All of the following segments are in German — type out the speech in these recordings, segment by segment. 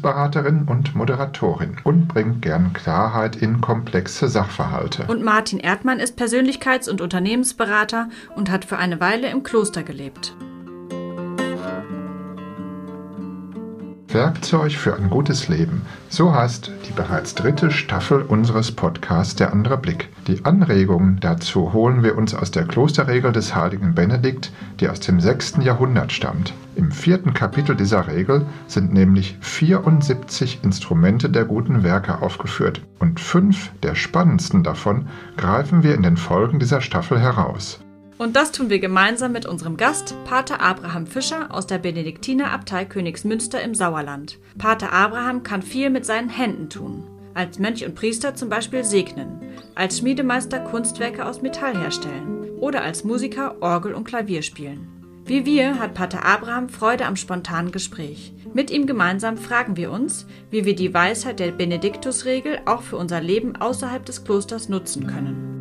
Beraterin und Moderatorin und bringt gern Klarheit in komplexe Sachverhalte. Und Martin Erdmann ist Persönlichkeits- und Unternehmensberater und hat für eine Weile im Kloster gelebt. Werkzeug für ein gutes Leben. So heißt die bereits dritte Staffel unseres Podcasts Der andere Blick. Die Anregungen dazu holen wir uns aus der Klosterregel des heiligen Benedikt, die aus dem 6. Jahrhundert stammt. Im vierten Kapitel dieser Regel sind nämlich 74 Instrumente der guten Werke aufgeführt und fünf der spannendsten davon greifen wir in den Folgen dieser Staffel heraus. Und das tun wir gemeinsam mit unserem Gast, Pater Abraham Fischer aus der Benediktinerabtei Königsmünster im Sauerland. Pater Abraham kann viel mit seinen Händen tun. Als Mönch und Priester zum Beispiel segnen, als Schmiedemeister Kunstwerke aus Metall herstellen oder als Musiker Orgel und Klavier spielen. Wie wir hat Pater Abraham Freude am spontanen Gespräch. Mit ihm gemeinsam fragen wir uns, wie wir die Weisheit der Benediktusregel auch für unser Leben außerhalb des Klosters nutzen können.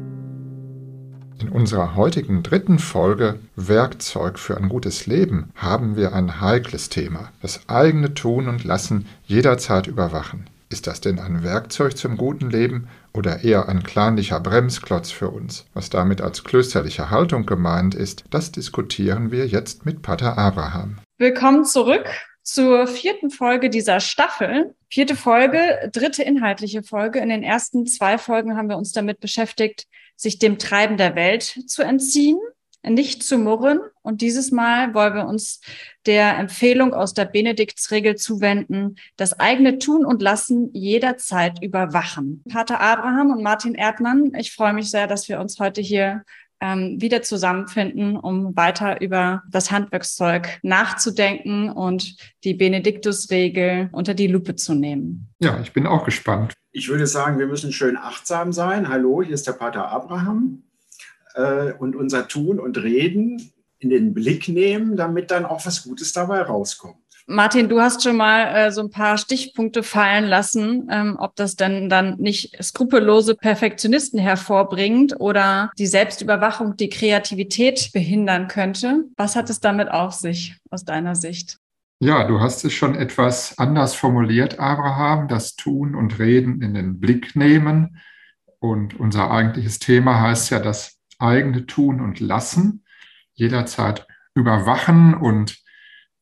In unserer heutigen dritten Folge Werkzeug für ein gutes Leben haben wir ein heikles Thema, das eigene Tun und Lassen jederzeit überwachen. Ist das denn ein Werkzeug zum guten Leben oder eher ein kleinlicher Bremsklotz für uns? Was damit als klösterliche Haltung gemeint ist, das diskutieren wir jetzt mit Pater Abraham. Willkommen zurück zur vierten Folge dieser Staffel. Vierte Folge, dritte inhaltliche Folge. In den ersten zwei Folgen haben wir uns damit beschäftigt, sich dem Treiben der Welt zu entziehen, nicht zu murren. Und dieses Mal wollen wir uns der Empfehlung aus der Benediktsregel zuwenden, das eigene Tun und Lassen jederzeit überwachen. Pater Abraham und Martin Erdmann, ich freue mich sehr, dass wir uns heute hier ähm, wieder zusammenfinden, um weiter über das Handwerkszeug nachzudenken und die Benediktusregel unter die Lupe zu nehmen. Ja, ich bin auch gespannt. Ich würde sagen, wir müssen schön achtsam sein. Hallo, hier ist der Pater Abraham. Äh, und unser Tun und Reden in den Blick nehmen, damit dann auch was Gutes dabei rauskommt. Martin, du hast schon mal äh, so ein paar Stichpunkte fallen lassen, ähm, ob das denn dann nicht skrupellose Perfektionisten hervorbringt oder die Selbstüberwachung die Kreativität behindern könnte. Was hat es damit auf sich aus deiner Sicht? Ja, du hast es schon etwas anders formuliert, Abraham, das Tun und Reden in den Blick nehmen. Und unser eigentliches Thema heißt ja das eigene Tun und Lassen, jederzeit überwachen. Und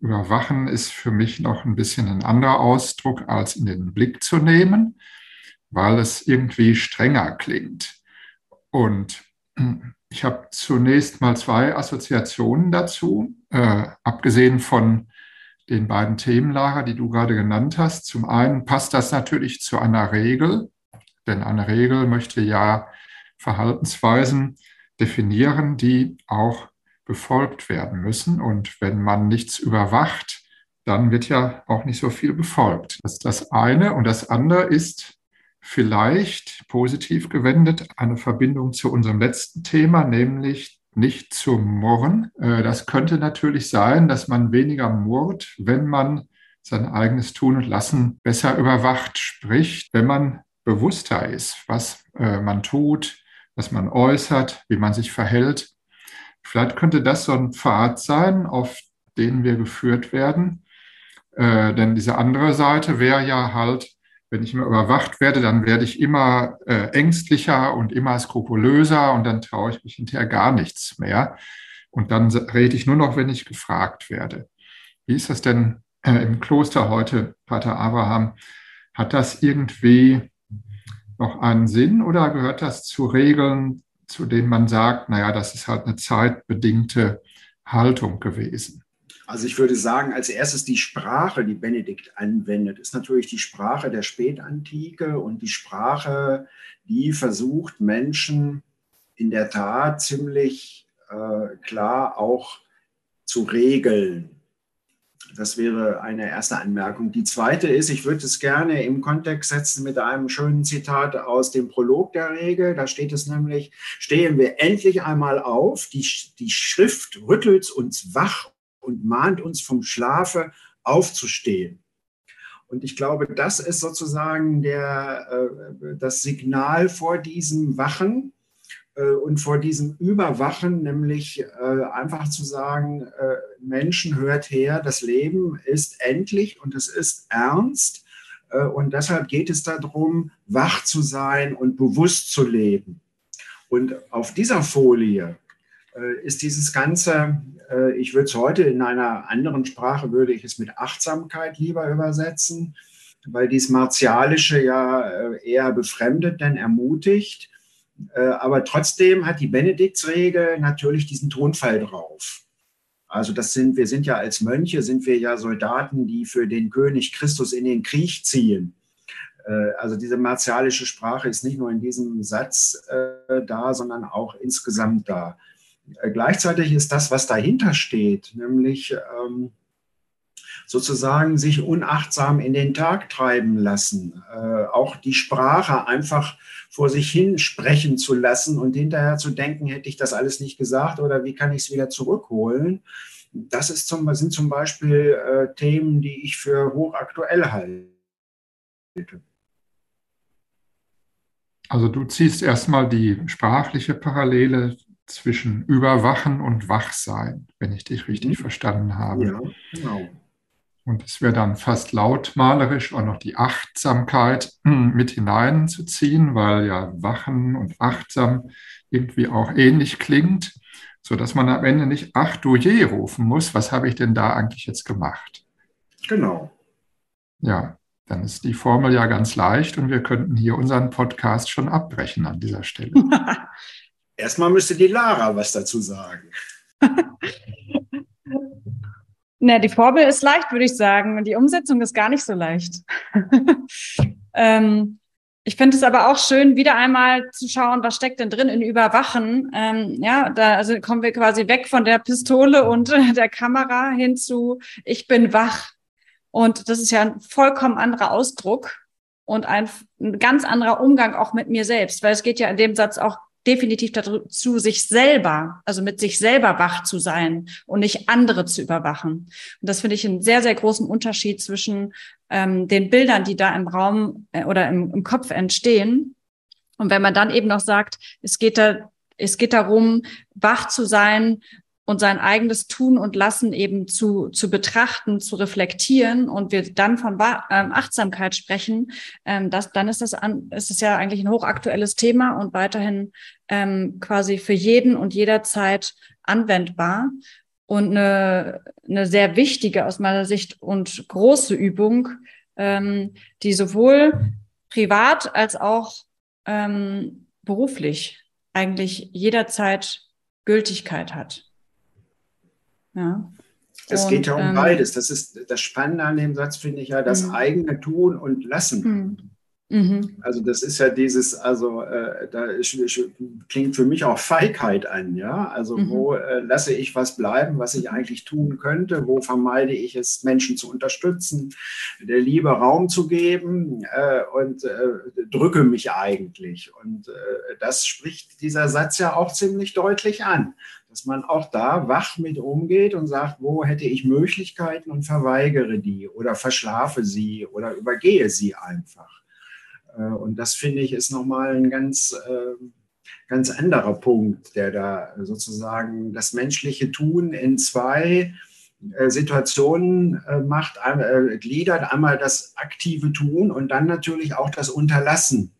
überwachen ist für mich noch ein bisschen ein anderer Ausdruck, als in den Blick zu nehmen, weil es irgendwie strenger klingt. Und ich habe zunächst mal zwei Assoziationen dazu, äh, abgesehen von den beiden Themenlager, die du gerade genannt hast. Zum einen passt das natürlich zu einer Regel, denn eine Regel möchte ja Verhaltensweisen definieren, die auch befolgt werden müssen. Und wenn man nichts überwacht, dann wird ja auch nicht so viel befolgt. Das ist das eine. Und das andere ist vielleicht positiv gewendet eine Verbindung zu unserem letzten Thema, nämlich nicht zu murren. Äh, das könnte natürlich sein, dass man weniger murrt, wenn man sein eigenes Tun und Lassen besser überwacht, sprich, wenn man bewusster ist, was äh, man tut, was man äußert, wie man sich verhält. Vielleicht könnte das so ein Pfad sein, auf den wir geführt werden. Äh, denn diese andere Seite wäre ja halt, wenn ich immer überwacht werde, dann werde ich immer äh, ängstlicher und immer skrupulöser und dann traue ich mich hinterher gar nichts mehr. Und dann rede ich nur noch, wenn ich gefragt werde. Wie ist das denn äh, im Kloster heute, Pater Abraham? Hat das irgendwie noch einen Sinn oder gehört das zu Regeln, zu denen man sagt, naja, das ist halt eine zeitbedingte Haltung gewesen? Also ich würde sagen, als erstes die Sprache, die Benedikt anwendet, ist natürlich die Sprache der Spätantike und die Sprache, die versucht, Menschen in der Tat ziemlich äh, klar auch zu regeln. Das wäre eine erste Anmerkung. Die zweite ist, ich würde es gerne im Kontext setzen mit einem schönen Zitat aus dem Prolog der Regel. Da steht es nämlich, stehen wir endlich einmal auf, die, die Schrift rüttelt uns wach und mahnt uns vom Schlafe aufzustehen. Und ich glaube, das ist sozusagen der, äh, das Signal vor diesem Wachen. Äh, und vor diesem Überwachen, nämlich äh, einfach zu sagen, Menschen hört her, das Leben ist endlich und es ist ernst. Und deshalb geht es darum, wach zu sein und bewusst zu leben. Und auf dieser Folie ist dieses Ganze, ich würde es heute in einer anderen Sprache, würde ich es mit Achtsamkeit lieber übersetzen, weil dies Martialische ja eher befremdet, denn ermutigt. Äh, aber trotzdem hat die Benediktsregel natürlich diesen Tonfall drauf. Also das sind, wir sind ja als Mönche, sind wir ja Soldaten, die für den König Christus in den Krieg ziehen. Äh, also diese martialische Sprache ist nicht nur in diesem Satz äh, da, sondern auch insgesamt da. Gleichzeitig ist das, was dahinter steht, nämlich ähm, sozusagen sich unachtsam in den Tag treiben lassen, auch die Sprache einfach vor sich hin sprechen zu lassen und hinterher zu denken, hätte ich das alles nicht gesagt oder wie kann ich es wieder zurückholen. Das ist zum, sind zum Beispiel äh, Themen, die ich für hochaktuell halte. Also du ziehst erstmal die sprachliche Parallele zwischen Überwachen und Wachsein, wenn ich dich richtig mhm. verstanden habe. Ja, genau. Und es wäre dann fast lautmalerisch auch noch die Achtsamkeit hm, mit hineinzuziehen, weil ja Wachen und Achtsam irgendwie auch ähnlich klingt, sodass man am Ende nicht Ach du je rufen muss, was habe ich denn da eigentlich jetzt gemacht? Genau. Ja, dann ist die Formel ja ganz leicht und wir könnten hier unseren Podcast schon abbrechen an dieser Stelle. Erstmal müsste die Lara was dazu sagen. Na, die Vorbild ist leicht, würde ich sagen. Und die Umsetzung ist gar nicht so leicht. ähm, ich finde es aber auch schön, wieder einmal zu schauen, was steckt denn drin in Überwachen. Ähm, ja, da also kommen wir quasi weg von der Pistole und der Kamera hin zu Ich bin wach. Und das ist ja ein vollkommen anderer Ausdruck und ein, ein ganz anderer Umgang auch mit mir selbst, weil es geht ja in dem Satz auch definitiv dazu, sich selber, also mit sich selber wach zu sein und nicht andere zu überwachen. Und das finde ich einen sehr, sehr großen Unterschied zwischen ähm, den Bildern, die da im Raum äh, oder im, im Kopf entstehen. Und wenn man dann eben noch sagt, es geht da, es geht darum, wach zu sein und sein eigenes Tun und Lassen eben zu, zu betrachten, zu reflektieren und wir dann von ähm, Achtsamkeit sprechen, ähm, das, dann ist das an, ist es ja eigentlich ein hochaktuelles Thema und weiterhin ähm, quasi für jeden und jederzeit anwendbar. Und eine, eine sehr wichtige aus meiner Sicht und große Übung, ähm, die sowohl privat als auch ähm, beruflich eigentlich jederzeit Gültigkeit hat. Ja. Es geht ja um ähm, beides. Das ist das Spannende an dem Satz, finde ich ja, das mh. eigene Tun und Lassen. Mhm. Mhm. Also das ist ja dieses, also äh, da ist, klingt für mich auch Feigheit an, ja. Also mhm. wo äh, lasse ich was bleiben, was ich eigentlich tun könnte? Wo vermeide ich es, Menschen zu unterstützen, der Liebe Raum zu geben äh, und äh, drücke mich eigentlich. Und äh, das spricht dieser Satz ja auch ziemlich deutlich an dass man auch da wach mit umgeht und sagt, wo hätte ich Möglichkeiten und verweigere die oder verschlafe sie oder übergehe sie einfach. Äh, und das finde ich ist nochmal ein ganz, ähm, ganz anderer Punkt, der da sozusagen das menschliche Tun in zwei äh, Situationen äh, macht, gliedert einmal das aktive Tun und dann natürlich auch das Unterlassen.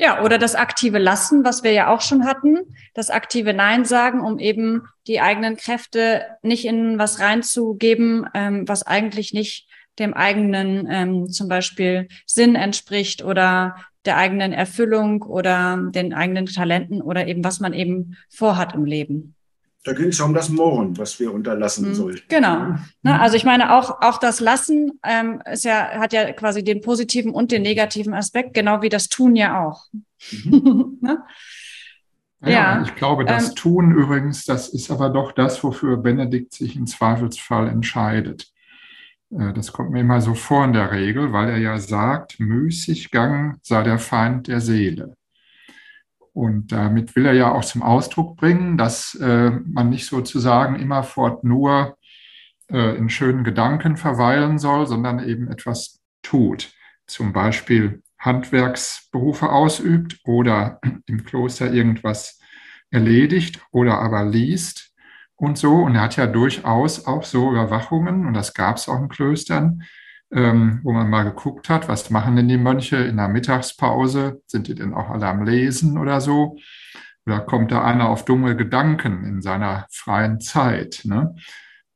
Ja, oder das aktive Lassen, was wir ja auch schon hatten, das aktive Nein sagen, um eben die eigenen Kräfte nicht in was reinzugeben, ähm, was eigentlich nicht dem eigenen ähm, zum Beispiel Sinn entspricht oder der eigenen Erfüllung oder den eigenen Talenten oder eben was man eben vorhat im Leben. Da ging es ja um das Mohren, was wir unterlassen mhm, sollten. Genau. Ne, also ich meine, auch, auch das Lassen ähm, ist ja, hat ja quasi den positiven und den negativen Aspekt, genau wie das Tun ja auch. Mhm. ne? ja, ja, ich glaube, das ähm, Tun übrigens, das ist aber doch das, wofür Benedikt sich im Zweifelsfall entscheidet. Äh, das kommt mir immer so vor in der Regel, weil er ja sagt, Müßiggang sei der Feind der Seele. Und damit will er ja auch zum Ausdruck bringen, dass äh, man nicht sozusagen immerfort nur äh, in schönen Gedanken verweilen soll, sondern eben etwas tut. Zum Beispiel Handwerksberufe ausübt oder im Kloster irgendwas erledigt oder aber liest und so. Und er hat ja durchaus auch so Überwachungen, und das gab es auch in Klöstern, ähm, wo man mal geguckt hat, was machen denn die Mönche in der Mittagspause? Sind die denn auch alle am Lesen oder so? Oder kommt da einer auf dumme Gedanken in seiner freien Zeit? Ne?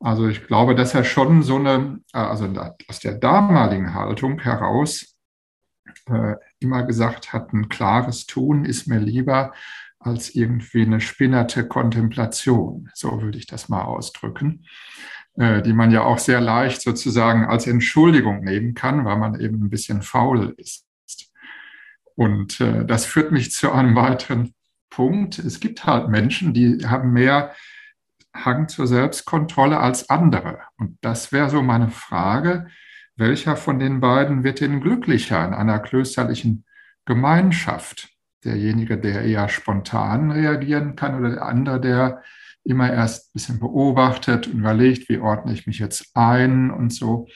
Also ich glaube, dass er schon so eine, äh, also aus der damaligen Haltung heraus äh, immer gesagt hat, ein klares Tun ist mir lieber als irgendwie eine spinnerte Kontemplation. So würde ich das mal ausdrücken, äh, die man ja auch sehr leicht sozusagen als Entschuldigung nehmen kann, weil man eben ein bisschen faul ist. Und äh, das führt mich zu einem weiteren Punkt. Es gibt halt Menschen, die haben mehr Hang zur Selbstkontrolle als andere. Und das wäre so meine Frage, welcher von den beiden wird denn glücklicher in einer klösterlichen Gemeinschaft? Derjenige, der eher spontan reagieren kann oder der andere, der immer erst ein bisschen beobachtet und überlegt, wie ordne ich mich jetzt ein und so.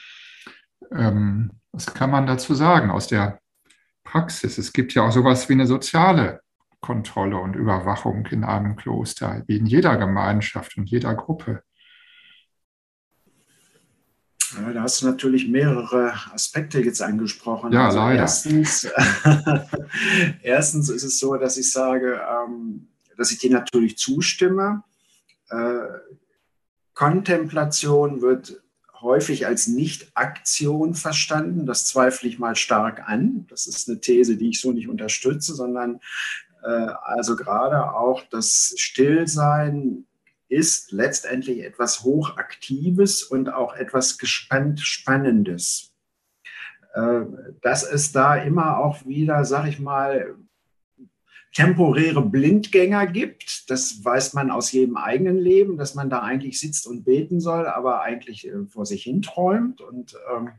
Ähm, was kann man dazu sagen aus der Praxis? Es gibt ja auch sowas wie eine soziale Kontrolle und Überwachung in einem Kloster, wie in jeder Gemeinschaft und jeder Gruppe. Ja, da hast du natürlich mehrere Aspekte jetzt angesprochen. Ja, also leider. Erstens, erstens ist es so, dass ich sage, ähm, dass ich dir natürlich zustimme. Äh, Kontemplation wird häufig als Nicht-Aktion verstanden. Das zweifle ich mal stark an. Das ist eine These, die ich so nicht unterstütze, sondern äh, also gerade auch das Stillsein ist letztendlich etwas Hochaktives und auch etwas gespannt Spannendes. Äh, dass es da immer auch wieder, sag ich mal, temporäre Blindgänger gibt. Das weiß man aus jedem eigenen Leben, dass man da eigentlich sitzt und beten soll, aber eigentlich äh, vor sich hin träumt und ähm,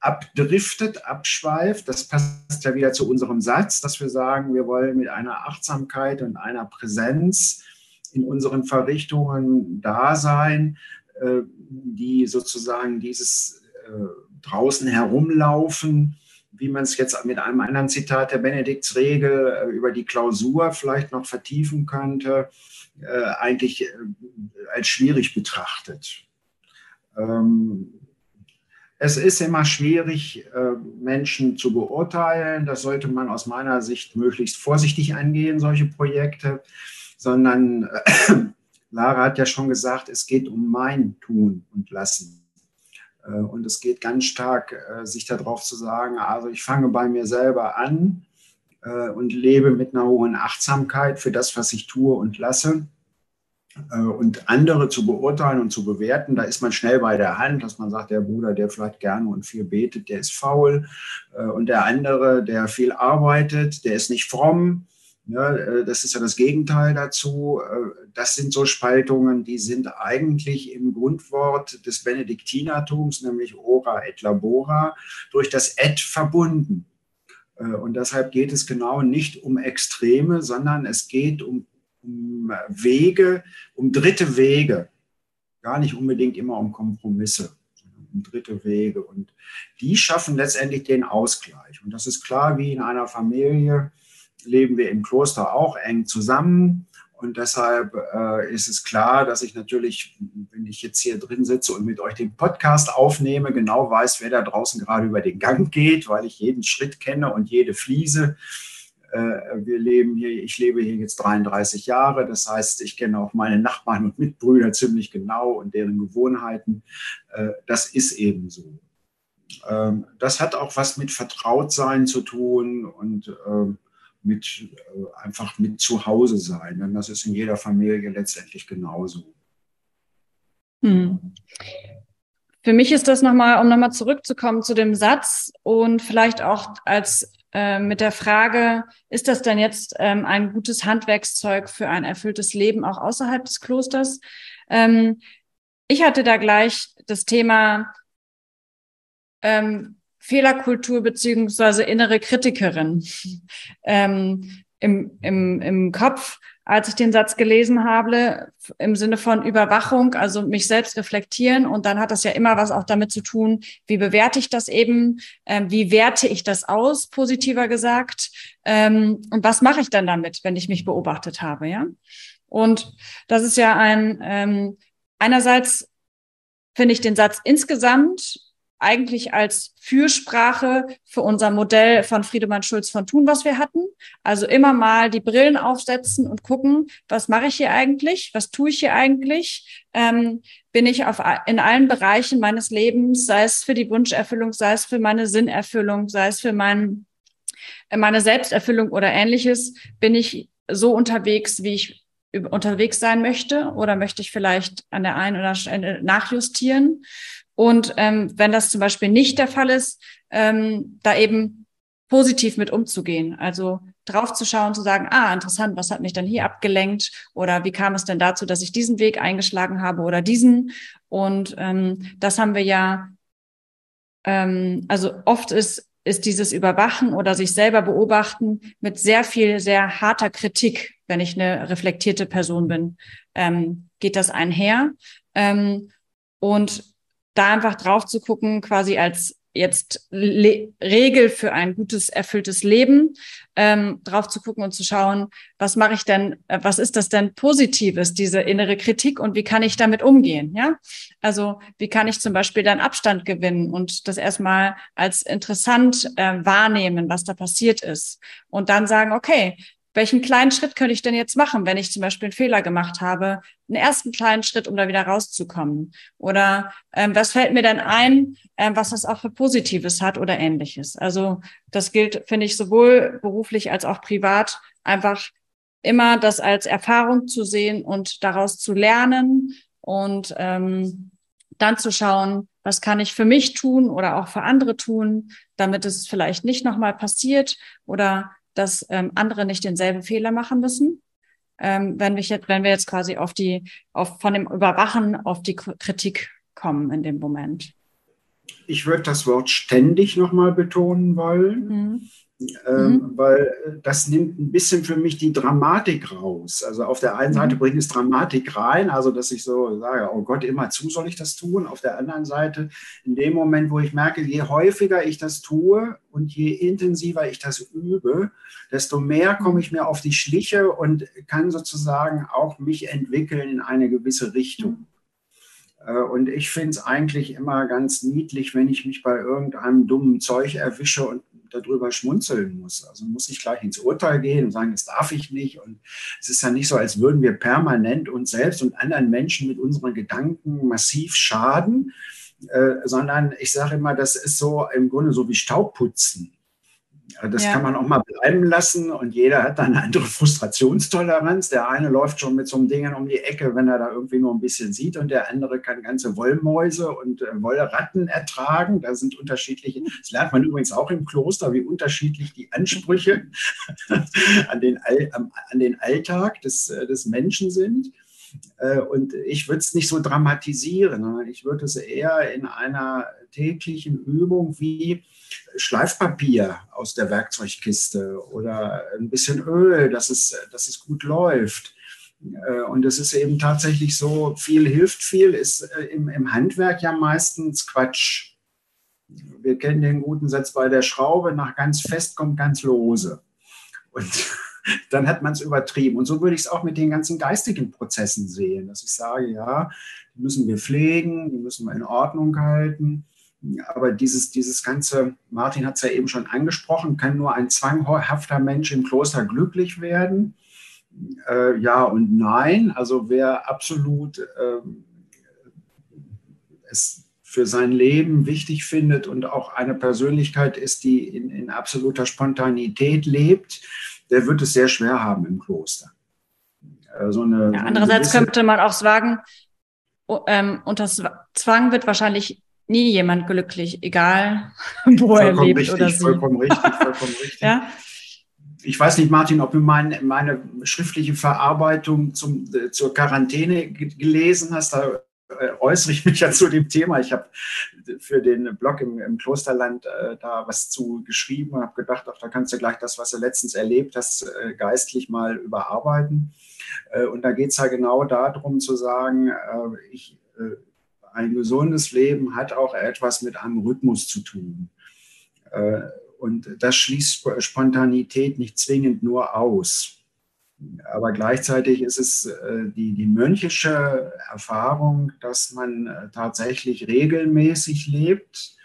abdriftet, abschweift. Das passt ja wieder zu unserem Satz, dass wir sagen, wir wollen mit einer Achtsamkeit und einer Präsenz in unseren Verrichtungen da sein, äh, die sozusagen dieses äh, draußen herumlaufen, wie man es jetzt mit einem anderen Zitat der Benediktsregel äh, über die Klausur vielleicht noch vertiefen könnte, eigentlich als schwierig betrachtet. Ähm, es ist immer schwierig, Menschen zu beurteilen. Das sollte man aus meiner Sicht möglichst vorsichtig angehen, solche Projekte sondern äh, Lara hat ja schon gesagt, es geht um mein Tun und Lassen. Äh, und es geht ganz stark, äh, sich darauf zu sagen, also ich fange bei mir selber an äh, und lebe mit einer hohen Achtsamkeit für das, was ich tue und lasse. Äh, und andere zu beurteilen und zu bewerten, da ist man schnell bei der Hand, dass man sagt, der Bruder, der vielleicht gerne und viel betet, der ist faul. Äh, und der andere, der viel arbeitet, der ist nicht fromm. Ja, äh, das ist ja das Gegenteil dazu. Äh, das sind so Spaltungen, die sind eigentlich im Grundwort des Benediktinertums, nämlich ora et labora, durch das et verbunden. Äh, und deshalb geht es genau nicht um Extreme, sondern es geht um, um Wege, um dritte Wege. Gar nicht unbedingt immer um Kompromisse, sondern um dritte Wege. Und die schaffen letztendlich den Ausgleich. Und das ist klar wie in einer Familie leben wir im Kloster auch eng zusammen. Und deshalb äh, ist es klar, dass ich natürlich, wenn ich jetzt hier drin sitze und mit euch den Podcast aufnehme, genau weiß, wer da draußen gerade über den Gang geht, weil ich jeden Schritt kenne und jede Fliese. Äh, wir leben hier, ich lebe hier jetzt 33 Jahre. Das heißt, ich kenne auch meine Nachbarn und Mitbrüder ziemlich genau und deren Gewohnheiten. Äh, das ist eben so. Ähm, das hat auch was mit Vertrautsein zu tun und ähm, mit äh, einfach mit zu Hause sein. Denn das ist in jeder Familie letztendlich genauso. Hm. Für mich ist das nochmal, um nochmal zurückzukommen zu dem Satz und vielleicht auch als äh, mit der Frage, ist das denn jetzt ähm, ein gutes Handwerkszeug für ein erfülltes Leben auch außerhalb des Klosters? Ähm, ich hatte da gleich das Thema, ähm, Fehlerkultur beziehungsweise innere Kritikerin. Ähm, im, im, im Kopf, als ich den Satz gelesen habe, im Sinne von Überwachung, also mich selbst reflektieren. Und dann hat das ja immer was auch damit zu tun, wie bewerte ich das eben, ähm, wie werte ich das aus, positiver gesagt, ähm, und was mache ich dann damit, wenn ich mich beobachtet habe, ja? Und das ist ja ein, ähm, einerseits finde ich den Satz insgesamt eigentlich als Fürsprache für unser Modell von Friedemann Schulz von Thun, was wir hatten. Also immer mal die Brillen aufsetzen und gucken, was mache ich hier eigentlich? Was tue ich hier eigentlich? Ähm, bin ich auf, in allen Bereichen meines Lebens, sei es für die Wunscherfüllung, sei es für meine Sinnerfüllung, sei es für mein, äh, meine Selbsterfüllung oder ähnliches, bin ich so unterwegs, wie ich unterwegs sein möchte oder möchte ich vielleicht an der einen oder Stelle nachjustieren? Und ähm, wenn das zum Beispiel nicht der Fall ist, ähm, da eben positiv mit umzugehen. Also drauf zu sagen, ah, interessant, was hat mich dann hier abgelenkt oder wie kam es denn dazu, dass ich diesen Weg eingeschlagen habe oder diesen? Und ähm, das haben wir ja, ähm, also oft ist, ist dieses Überwachen oder sich selber beobachten mit sehr viel, sehr harter Kritik, wenn ich eine reflektierte Person bin, ähm, geht das einher. Ähm, und da einfach drauf zu gucken, quasi als jetzt Le Regel für ein gutes, erfülltes Leben, ähm, drauf zu gucken und zu schauen, was mache ich denn, äh, was ist das denn Positives, diese innere Kritik und wie kann ich damit umgehen, ja? Also wie kann ich zum Beispiel dann Abstand gewinnen und das erstmal als interessant äh, wahrnehmen, was da passiert ist und dann sagen, okay, welchen kleinen Schritt könnte ich denn jetzt machen, wenn ich zum Beispiel einen Fehler gemacht habe? Einen ersten kleinen Schritt, um da wieder rauszukommen. Oder ähm, was fällt mir denn ein, ähm, was das auch für Positives hat oder ähnliches? Also das gilt, finde ich, sowohl beruflich als auch privat, einfach immer das als Erfahrung zu sehen und daraus zu lernen und ähm, dann zu schauen, was kann ich für mich tun oder auch für andere tun, damit es vielleicht nicht nochmal passiert oder dass ähm, andere nicht denselben Fehler machen müssen. Ähm, wenn, wir jetzt, wenn wir jetzt quasi auf die, auf, von dem Überwachen auf die Kritik kommen in dem Moment. Ich würde das Wort ständig nochmal betonen wollen. Mhm ähm, mhm. weil äh, das nimmt ein bisschen für mich die Dramatik raus. Also auf der einen Seite mhm. bringt es Dramatik rein, also dass ich so sage, oh Gott, immer zu soll ich das tun. Auf der anderen Seite, in dem Moment, wo ich merke, je häufiger ich das tue und je intensiver ich das übe, desto mehr komme ich mir auf die Schliche und kann sozusagen auch mich entwickeln in eine gewisse Richtung. Äh, und ich finde es eigentlich immer ganz niedlich, wenn ich mich bei irgendeinem dummen Zeug erwische und darüber schmunzeln muss. Also muss ich gleich ins Urteil gehen und sagen, das darf ich nicht. Und es ist ja nicht so, als würden wir permanent uns selbst und anderen Menschen mit unseren Gedanken massiv schaden, äh, sondern ich sage immer, das ist so im Grunde so wie Staubputzen. Das ja. kann man auch mal bleiben lassen und jeder hat dann eine andere Frustrationstoleranz. Der eine läuft schon mit so einem Ding um die Ecke, wenn er da irgendwie nur ein bisschen sieht und der andere kann ganze Wollmäuse und äh, Wollratten ertragen. Da sind unterschiedliche, das lernt man übrigens auch im Kloster, wie unterschiedlich die Ansprüche an, den, an den Alltag des, äh, des Menschen sind. Äh, und ich würde es nicht so dramatisieren, sondern ich würde es eher in einer täglichen Übung wie Schleifpapier aus der Werkzeugkiste oder ein bisschen Öl, dass es, dass es gut läuft. Äh, und es ist eben tatsächlich so, viel hilft viel, ist äh, im, im Handwerk ja meistens Quatsch. Wir kennen den guten Satz bei der Schraube, nach ganz fest kommt ganz lose. Und dann hat man es übertrieben. Und so würde ich es auch mit den ganzen geistigen Prozessen sehen, dass ich sage, ja, die müssen wir pflegen, die müssen wir in Ordnung halten. Aber dieses, dieses ganze, Martin hat es ja eben schon angesprochen, kann nur ein zwanghafter Mensch im Kloster glücklich werden? Äh, ja und nein. Also wer absolut äh, es für sein Leben wichtig findet und auch eine Persönlichkeit ist, die in, in absoluter Spontanität lebt, der wird es sehr schwer haben im Kloster. Äh, so eine, ja, andererseits könnte man auch sagen, ähm, unter Zwang wird wahrscheinlich nie jemand glücklich, egal wo vollkommen er lebt richtig, oder sie. Vollkommen richtig, vollkommen richtig. ja? Ich weiß nicht, Martin, ob du mein, meine schriftliche Verarbeitung zum, äh, zur Quarantäne gelesen hast. Da äh, äußere ich mich ja zu dem Thema. Ich habe für den Blog im, im Klosterland äh, da was zu geschrieben und habe gedacht, ach, da kannst du gleich das, was du letztens erlebt hast, äh, geistlich mal überarbeiten. Äh, und da geht es ja genau darum zu sagen, äh, ich, ein gesundes Leben hat auch etwas mit einem Rhythmus zu tun. und das schließt Spontanität nicht zwingend nur aus aber gleichzeitig ist es äh, die, die mönchische Erfahrung, dass man äh, tatsächlich regelmäßig lebt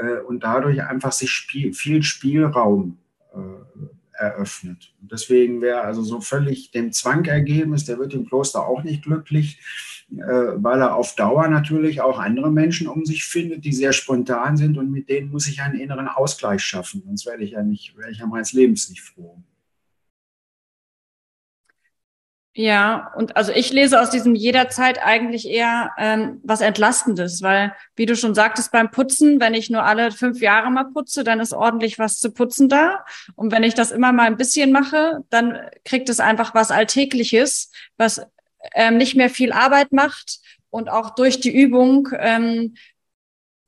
äh, und dadurch einfach sich Spiel, viel Spielraum eröffnet. Und deswegen wäre also so völlig dem Zwang ergeben ist, der wird im Kloster auch nicht glücklich, weil er auf Dauer natürlich auch andere Menschen um sich findet, die sehr spontan sind und mit denen muss ich einen inneren Ausgleich schaffen. Sonst werde ich ja nicht, werde ich ja meines Lebens nicht froh. Ja, und also ich lese aus diesem jederzeit eigentlich eher ähm, was Entlastendes, weil, wie du schon sagtest, beim Putzen, wenn ich nur alle fünf Jahre mal putze, dann ist ordentlich was zu putzen da. Und wenn ich das immer mal ein bisschen mache, dann kriegt es einfach was Alltägliches, was ähm, nicht mehr viel Arbeit macht und auch durch die Übung ähm,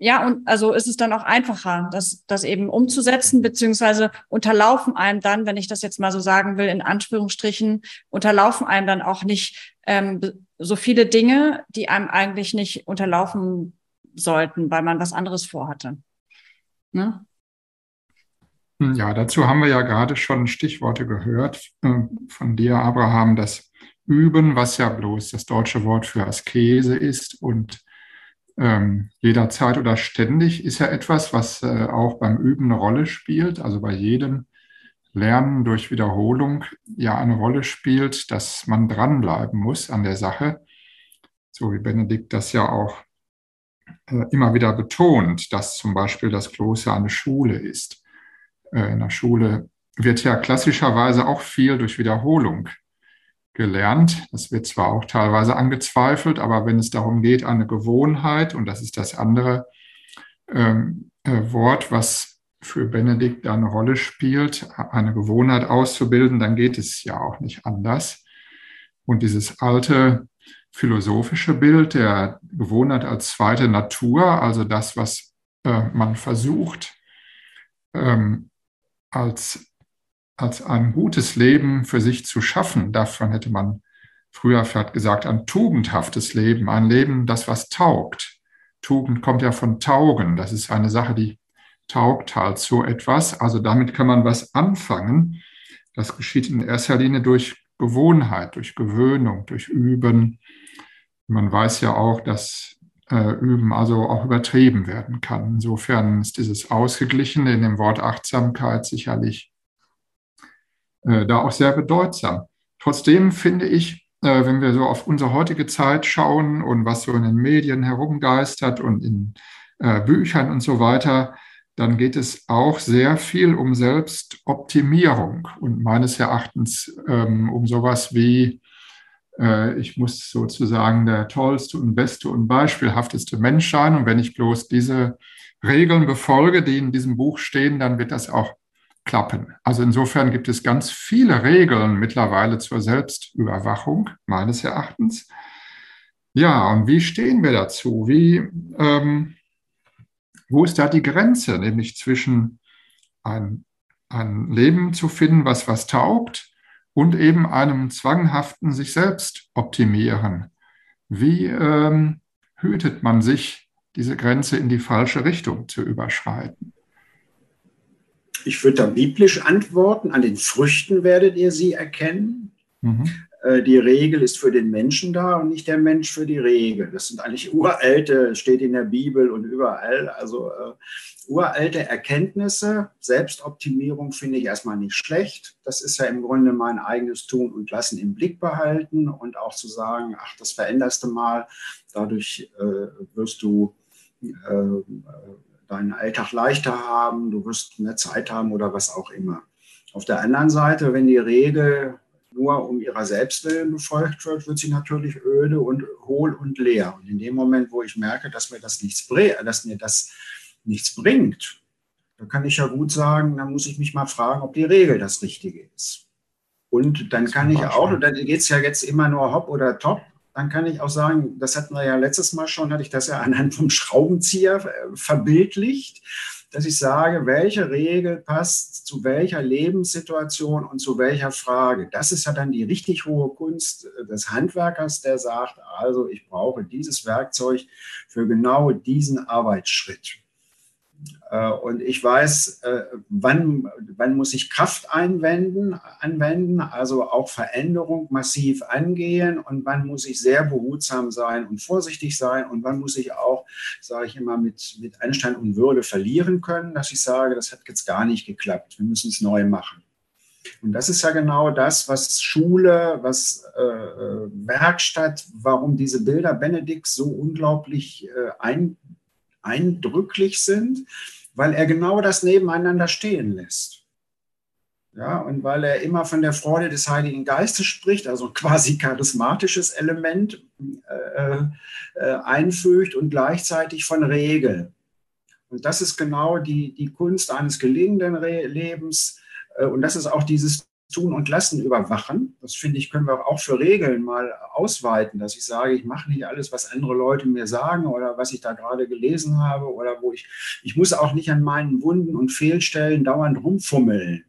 ja, und also ist es dann auch einfacher, das, das eben umzusetzen, beziehungsweise unterlaufen einem dann, wenn ich das jetzt mal so sagen will, in Anführungsstrichen, unterlaufen einem dann auch nicht ähm, so viele Dinge, die einem eigentlich nicht unterlaufen sollten, weil man was anderes vorhatte. Ne? Hm, ja, dazu haben wir ja gerade schon Stichworte gehört äh, von dir, Abraham, das Üben, was ja bloß das deutsche Wort für Askese ist und ähm, jederzeit oder ständig ist ja etwas, was äh, auch beim Üben eine Rolle spielt, also bei jedem Lernen durch Wiederholung ja eine Rolle spielt, dass man dranbleiben muss an der Sache. So wie Benedikt das ja auch äh, immer wieder betont, dass zum Beispiel das Kloster eine Schule ist. Äh, in der Schule wird ja klassischerweise auch viel durch Wiederholung gelernt. Das wird zwar auch teilweise angezweifelt, aber wenn es darum geht, eine Gewohnheit, und das ist das andere ähm, äh, Wort, was für Benedikt eine Rolle spielt, eine Gewohnheit auszubilden, dann geht es ja auch nicht anders. Und dieses alte philosophische Bild der Gewohnheit als zweite Natur, also das, was äh, man versucht, ähm, als als ein gutes Leben für sich zu schaffen. Davon hätte man früher vielleicht gesagt, ein tugendhaftes Leben, ein Leben, das was taugt. Tugend kommt ja von Taugen. Das ist eine Sache, die taugt halt so etwas. Also damit kann man was anfangen. Das geschieht in erster Linie durch Gewohnheit, durch Gewöhnung, durch Üben. Man weiß ja auch, dass äh, Üben also auch übertrieben werden kann. Insofern ist dieses Ausgeglichene in dem Wort Achtsamkeit sicherlich äh, da auch sehr bedeutsam. Trotzdem finde ich, äh, wenn wir so auf unsere heutige Zeit schauen und was so in den Medien herumgeistert und in äh, Büchern und so weiter, dann geht es auch sehr viel um Selbstoptimierung und meines Erachtens ähm, um sowas wie, äh, ich muss sozusagen der tollste und beste und beispielhafteste Mensch sein. Und wenn ich bloß diese Regeln befolge, die in diesem Buch stehen, dann wird das auch klappen. Also insofern gibt es ganz viele Regeln mittlerweile zur Selbstüberwachung, meines Erachtens. Ja, und wie stehen wir dazu? Wie, ähm, wo ist da die Grenze, nämlich zwischen ein, ein Leben zu finden, was was taugt, und eben einem zwanghaften sich selbst optimieren? Wie ähm, hütet man sich, diese Grenze in die falsche Richtung zu überschreiten? Ich würde da biblisch antworten, an den Früchten werdet ihr sie erkennen. Mhm. Äh, die Regel ist für den Menschen da und nicht der Mensch für die Regel. Das sind eigentlich uralte, steht in der Bibel und überall, also uh, uralte Erkenntnisse. Selbstoptimierung finde ich erstmal nicht schlecht. Das ist ja im Grunde mein eigenes Tun und Lassen im Blick behalten und auch zu sagen, ach, das veränderst du mal, dadurch uh, wirst du uh, deinen Alltag leichter haben, du wirst mehr Zeit haben oder was auch immer. Auf der anderen Seite, wenn die Regel nur um ihrer Selbstwillen befolgt wird, wird sie natürlich öde und hohl und leer. Und in dem Moment, wo ich merke, dass mir das nichts, dass mir das nichts bringt, da kann ich ja gut sagen, dann muss ich mich mal fragen, ob die Regel das Richtige ist. Und dann kann ich auch, und dann geht es ja jetzt immer nur hopp oder top, dann kann ich auch sagen, das hatten wir ja letztes Mal schon, hatte ich das ja anhand vom Schraubenzieher äh, verbildlicht, dass ich sage, welche Regel passt zu welcher Lebenssituation und zu welcher Frage. Das ist ja dann die richtig hohe Kunst des Handwerkers, der sagt, also ich brauche dieses Werkzeug für genau diesen Arbeitsschritt. Äh, und ich weiß, äh, wann, wann muss ich Kraft einwenden, anwenden, also auch Veränderung massiv angehen und wann muss ich sehr behutsam sein und vorsichtig sein und wann muss ich auch, sage ich immer, mit, mit Anstand und Würde verlieren können, dass ich sage, das hat jetzt gar nicht geklappt, wir müssen es neu machen. Und das ist ja genau das, was Schule, was äh, äh Werkstatt, warum diese Bilder Benedikts so unglaublich äh, ein, eindrücklich sind weil er genau das nebeneinander stehen lässt. Ja, und weil er immer von der Freude des Heiligen Geistes spricht, also quasi charismatisches Element äh, äh, einfügt und gleichzeitig von Regeln. Und das ist genau die, die Kunst eines gelingenden Re Lebens. Äh, und das ist auch dieses Tun und Lassen überwachen. Das finde ich, können wir auch für Regeln mal ausweiten, dass ich sage, ich mache nicht alles, was andere Leute mir sagen oder was ich da gerade gelesen habe oder wo ich, ich muss auch nicht an meinen Wunden und Fehlstellen dauernd rumfummeln,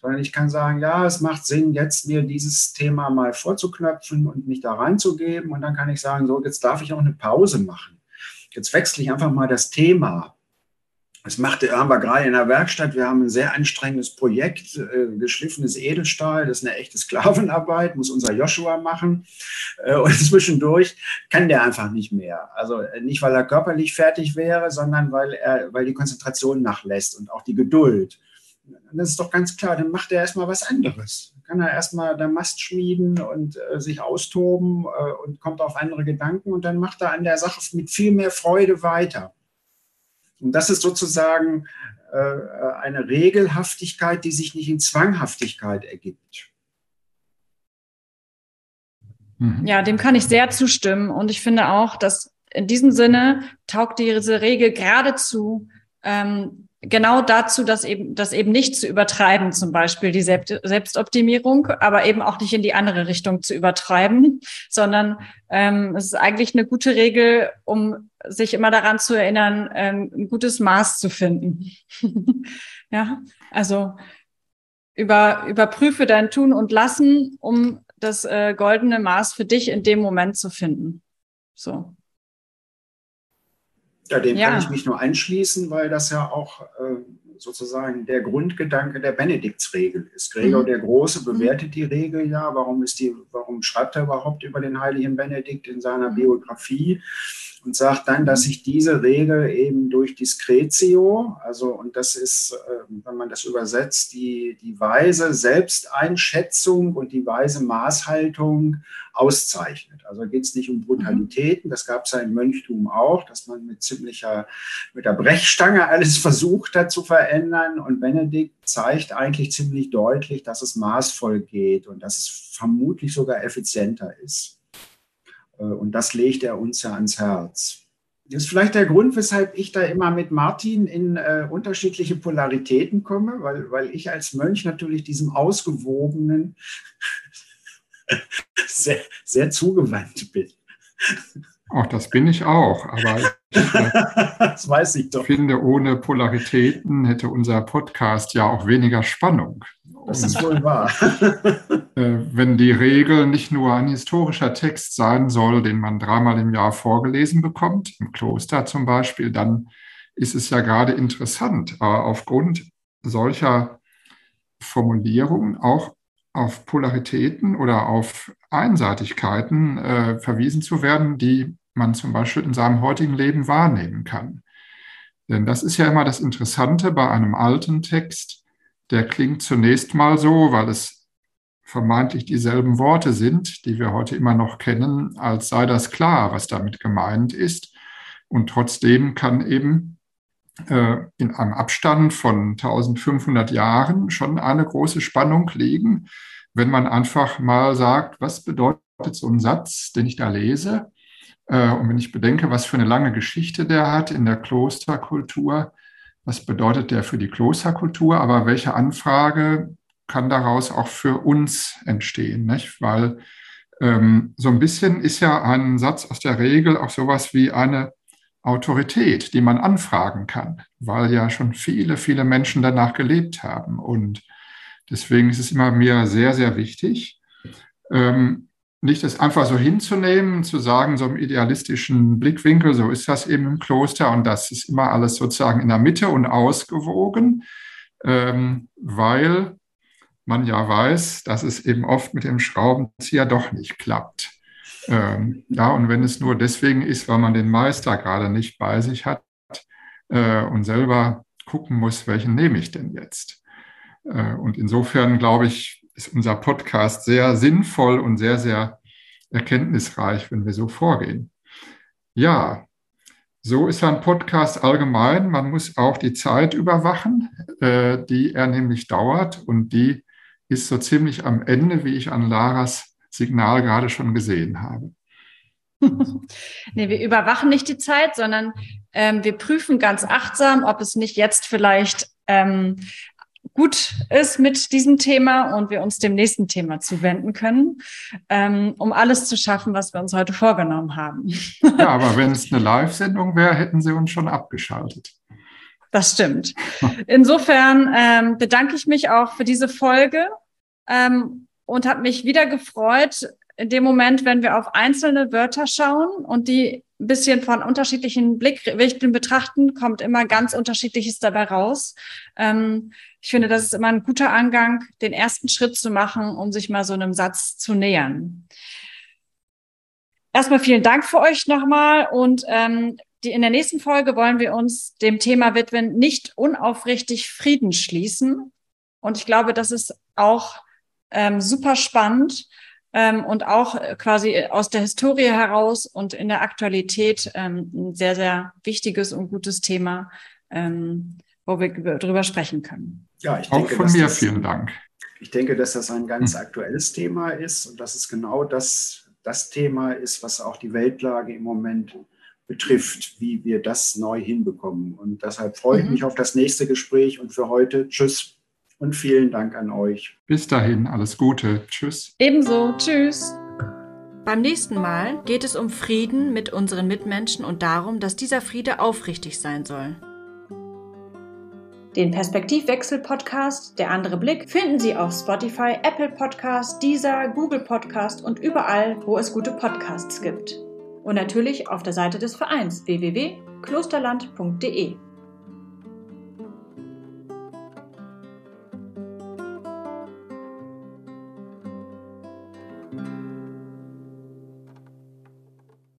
sondern ich kann sagen, ja, es macht Sinn, jetzt mir dieses Thema mal vorzuknöpfen und mich da reinzugeben und dann kann ich sagen, so, jetzt darf ich auch eine Pause machen. Jetzt wechsle ich einfach mal das Thema das machte, haben wir gerade in der Werkstatt. Wir haben ein sehr anstrengendes Projekt, äh, geschliffenes Edelstahl. Das ist eine echte Sklavenarbeit, muss unser Joshua machen. Äh, und zwischendurch kann der einfach nicht mehr. Also äh, nicht, weil er körperlich fertig wäre, sondern weil, er, weil die Konzentration nachlässt und auch die Geduld. Das ist doch ganz klar, dann macht er erstmal was anderes. Kann er erstmal der Mast schmieden und äh, sich austoben äh, und kommt auf andere Gedanken und dann macht er an der Sache mit viel mehr Freude weiter. Und das ist sozusagen äh, eine Regelhaftigkeit, die sich nicht in Zwanghaftigkeit ergibt. Mhm. Ja, dem kann ich sehr zustimmen. Und ich finde auch, dass in diesem Sinne taugt diese Regel geradezu ähm, genau dazu, dass eben, das eben nicht zu übertreiben, zum Beispiel die Selbstoptimierung, aber eben auch nicht in die andere Richtung zu übertreiben, sondern ähm, es ist eigentlich eine gute Regel, um sich immer daran zu erinnern, ähm, ein gutes Maß zu finden. ja, also über, überprüfe dein Tun und Lassen, um das äh, goldene Maß für dich in dem Moment zu finden. So. Ja, dem ja. kann ich mich nur anschließen, weil das ja auch äh, sozusagen der Grundgedanke der Benediktsregel ist. Gregor mhm. der Große bewertet die Regel ja. Warum, ist die, warum schreibt er überhaupt über den heiligen Benedikt in seiner mhm. Biografie? Und sagt dann, dass sich diese Regel eben durch Discretio, also und das ist, äh, wenn man das übersetzt, die, die weise Selbsteinschätzung und die weise Maßhaltung auszeichnet. Also geht es nicht um Brutalitäten, das gab es ja im Mönchtum auch, dass man mit ziemlicher, mit der Brechstange alles versucht hat zu verändern. Und Benedikt zeigt eigentlich ziemlich deutlich, dass es maßvoll geht und dass es vermutlich sogar effizienter ist. Äh, und das legt er uns ja ans Herz. Das ist vielleicht der Grund, weshalb ich da immer mit Martin in äh, unterschiedliche Polaritäten komme, weil, weil ich als Mönch natürlich diesem ausgewogenen sehr, sehr zugewandt bin. Auch das bin ich auch, aber ich, das weiß ich doch. finde, ohne Polaritäten hätte unser Podcast ja auch weniger Spannung. Das ist wohl wahr. Äh, wenn die Regel nicht nur ein historischer Text sein soll, den man dreimal im Jahr vorgelesen bekommt, im Kloster zum Beispiel, dann ist es ja gerade interessant, aber aufgrund solcher Formulierungen auch auf Polaritäten oder auf Einseitigkeiten äh, verwiesen zu werden, die man zum Beispiel in seinem heutigen Leben wahrnehmen kann. Denn das ist ja immer das Interessante bei einem alten Text, der klingt zunächst mal so, weil es vermeintlich dieselben Worte sind, die wir heute immer noch kennen, als sei das klar, was damit gemeint ist. Und trotzdem kann eben äh, in einem Abstand von 1500 Jahren schon eine große Spannung liegen, wenn man einfach mal sagt, was bedeutet so ein Satz, den ich da lese? Äh, und wenn ich bedenke, was für eine lange Geschichte der hat in der Klosterkultur, was bedeutet der für die Klosterkultur, aber welche Anfrage kann daraus auch für uns entstehen, nicht? weil Ähm, so ein bisschen ist ja ein Satz aus der Regel auch sowas wie eine Autorität, die man anfragen kann, weil ja schon viele, viele Menschen danach gelebt haben. Und deswegen ist es immer mir sehr, sehr wichtig, ähm, nicht das einfach so hinzunehmen, zu sagen, so im idealistischen Blickwinkel, so ist das eben im Kloster und das ist immer alles sozusagen in der Mitte und ausgewogen, ähm, weil man ja weiß, dass es eben oft mit dem Schraubenzieher doch nicht klappt. Ähm, ja, und wenn es nur deswegen ist, weil man den Meister gerade nicht bei sich hat äh, und selber gucken muss, welchen nehme ich denn jetzt? Äh, und insofern glaube ich, ist unser Podcast sehr sinnvoll und sehr, sehr erkenntnisreich, wenn wir so vorgehen. Ja, so ist ein Podcast allgemein. Man muss auch die Zeit überwachen, äh, die er nämlich dauert und die ist so ziemlich am Ende, wie ich an Laras Signal gerade schon gesehen habe. nee, wir überwachen nicht die Zeit, sondern ähm, wir prüfen ganz achtsam, ob es nicht jetzt vielleicht ähm, gut ist mit diesem Thema und wir uns dem nächsten Thema zuwenden können, ähm, um alles zu schaffen, was wir uns heute vorgenommen haben. ja, aber wenn es eine Live-Sendung wäre, hätten Sie uns schon abgeschaltet. Das stimmt. Insofern ähm, bedanke ich mich auch für diese Folge ähm, und habe mich wieder gefreut, in dem Moment, wenn wir auf einzelne Wörter schauen und die ein bisschen von unterschiedlichen Blickwinkeln betrachten, kommt immer ganz unterschiedliches dabei raus. Ähm, ich finde, das ist immer ein guter Angang, den ersten Schritt zu machen, um sich mal so einem Satz zu nähern. Erstmal vielen Dank für euch nochmal und ähm, die, in der nächsten Folge wollen wir uns dem Thema widmen, nicht unaufrichtig Frieden schließen. Und ich glaube, das ist auch ähm, super spannend ähm, und auch äh, quasi aus der Historie heraus und in der Aktualität ähm, ein sehr, sehr wichtiges und gutes Thema, ähm, wo wir darüber sprechen können. Ja, ich denke, auch von mir das, vielen Dank. Ich denke, dass das ein ganz hm. aktuelles Thema ist und dass es genau das, das Thema ist, was auch die Weltlage im Moment betrifft, wie wir das neu hinbekommen. Und deshalb freue ich mhm. mich auf das nächste Gespräch und für heute Tschüss und vielen Dank an euch. Bis dahin, alles Gute. Tschüss. Ebenso. Tschüss. Beim nächsten Mal geht es um Frieden mit unseren Mitmenschen und darum, dass dieser Friede aufrichtig sein soll. Den Perspektivwechsel-Podcast Der andere Blick finden Sie auf Spotify, Apple Podcast, Deezer, Google Podcast und überall, wo es gute Podcasts gibt. Und natürlich auf der Seite des Vereins www.klosterland.de.